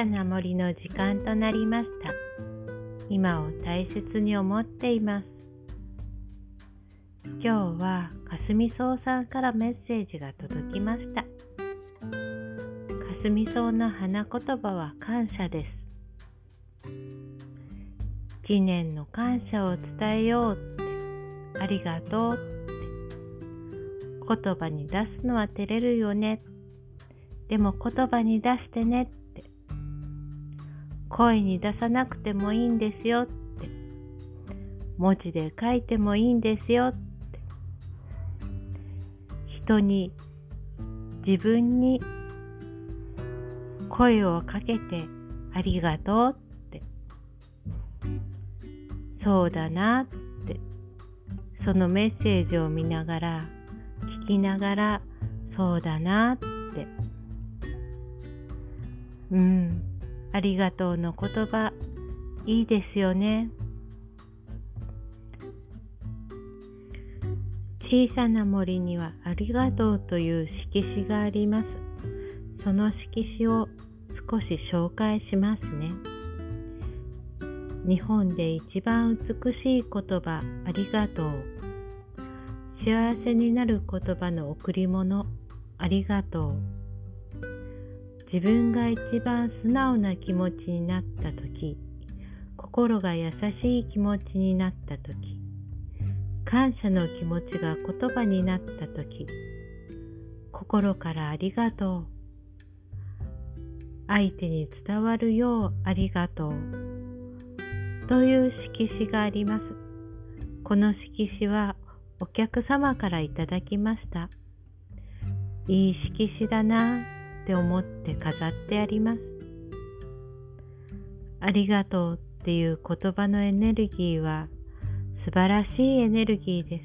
さな森の時間となりました。今を大切に思っています。今日はかすみそうさんからメッセージが届きました。かすみそうの花言葉は感謝です。記念の感謝を伝えようって、ありがとうって、言葉に出すのは照れるよね。でも言葉に出してねって、声に出さなくてもいいんですよって、文字で書いてもいいんですよって、人に、自分に声をかけてありがとうって。そうだなって。そのメッセージを見ながら聞きながらそうだなって。うん。ありがとうの言葉。いいですよね。小さな森にはありがとうという色紙があります。その色紙を少し紹介しますね。日本で一番美しい言葉ありがとう。幸せになる言葉の贈り物ありがとう。自分が一番素直な気持ちになった時心が優しい気持ちになった時感謝の気持ちが言葉になった時心からありがとう相手に伝わるようありがとうという色紙があります。この色紙はお客様からいただきました。いい色紙だなって思って飾ってあります。ありがとうっていう言葉のエネルギーは素晴らしいエネルギーです。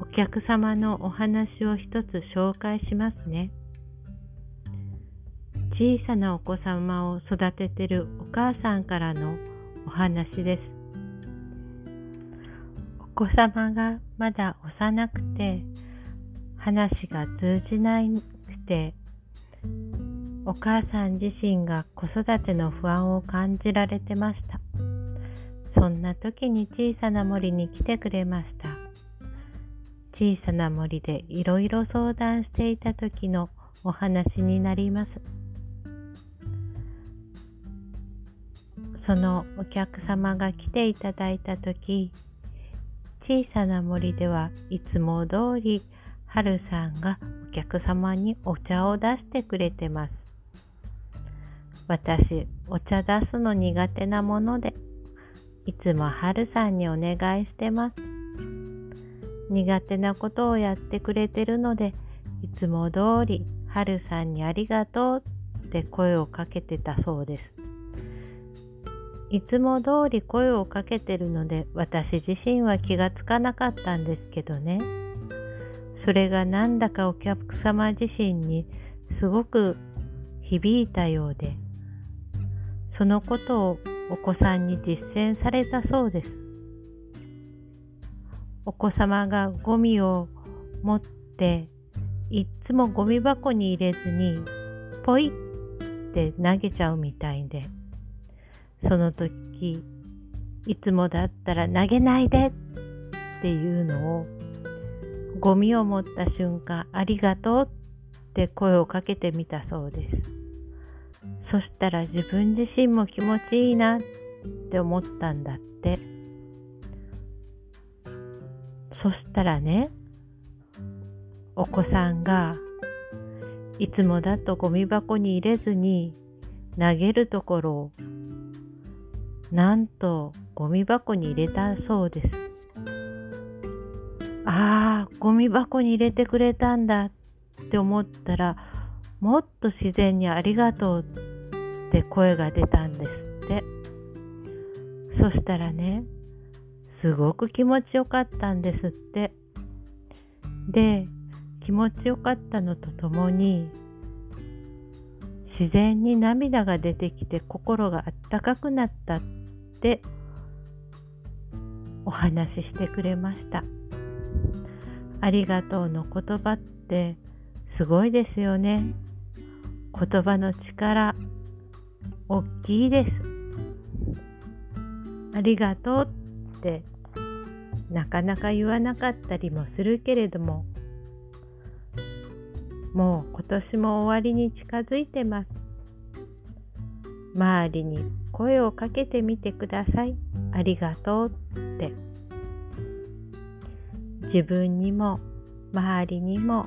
お客様のお話を一つ紹介しますね。小さなお子様を育ててるお母さんからのお話です。お子様がまだ幼くて話が通じないくてお母さん自身が子育ての不安を感じられてました。そんな時に小さな森に来てくれました。小さな森でいろいろ相談していた時のお話になります。そのお客様が来ていただいた時小さな森ではいつも通り春さんが客様にお茶を出してくれてます。私お茶出すの苦手なものでいつも春さんにお願いしてます。苦手なことをやってくれてるのでいつも通り春さんにありがとうって声をかけてたそうです。いつも通り声をかけてるので私自身は気がつかなかったんですけどね。それがなんだかお客様自身にすごく響いたようで、そのことをお子さんに実践されたそうです。お子様がゴミを持っていっつもゴミ箱に入れずにポイって投げちゃうみたいでその時、いつもだったら投げないでっていうのを、ゴミを持った瞬間、ありがとうって声をかけてみたそうです。そしたら自分自身も気持ちいいなって思ったんだって。そしたらね、お子さんがいつもだとゴミ箱に入れずに投げるところをなんとゴミ箱に入れたそうです。ああ、ゴミ箱に入れてくれたんだって思ったら、もっと自然にありがとうって声が出たんですって。そしたらね、すごく気持ちよかったんですって。で、気持ちよかったのとともに、自然に涙が出てきて心があったかくなったってお話ししてくれました。ありがとうの言葉ってすごいですよね。言葉の力、大きいです。ありがとうってなかなか言わなかったりもするけれども、もう今年も終わりに近づいてます。周りに声をかけてみてください。ありがとうって。自分にも周りにも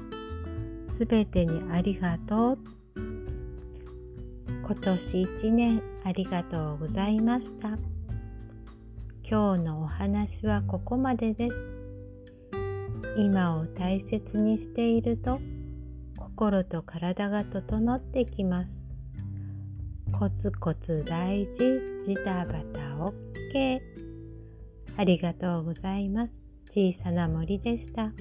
すべてにありがとう。今年一年ありがとうございました。今日のお話はここまでです。今を大切にしていると心と体が整ってきます。コツコツ大事、ジタバタ OK。ありがとうございます。小さな森でした。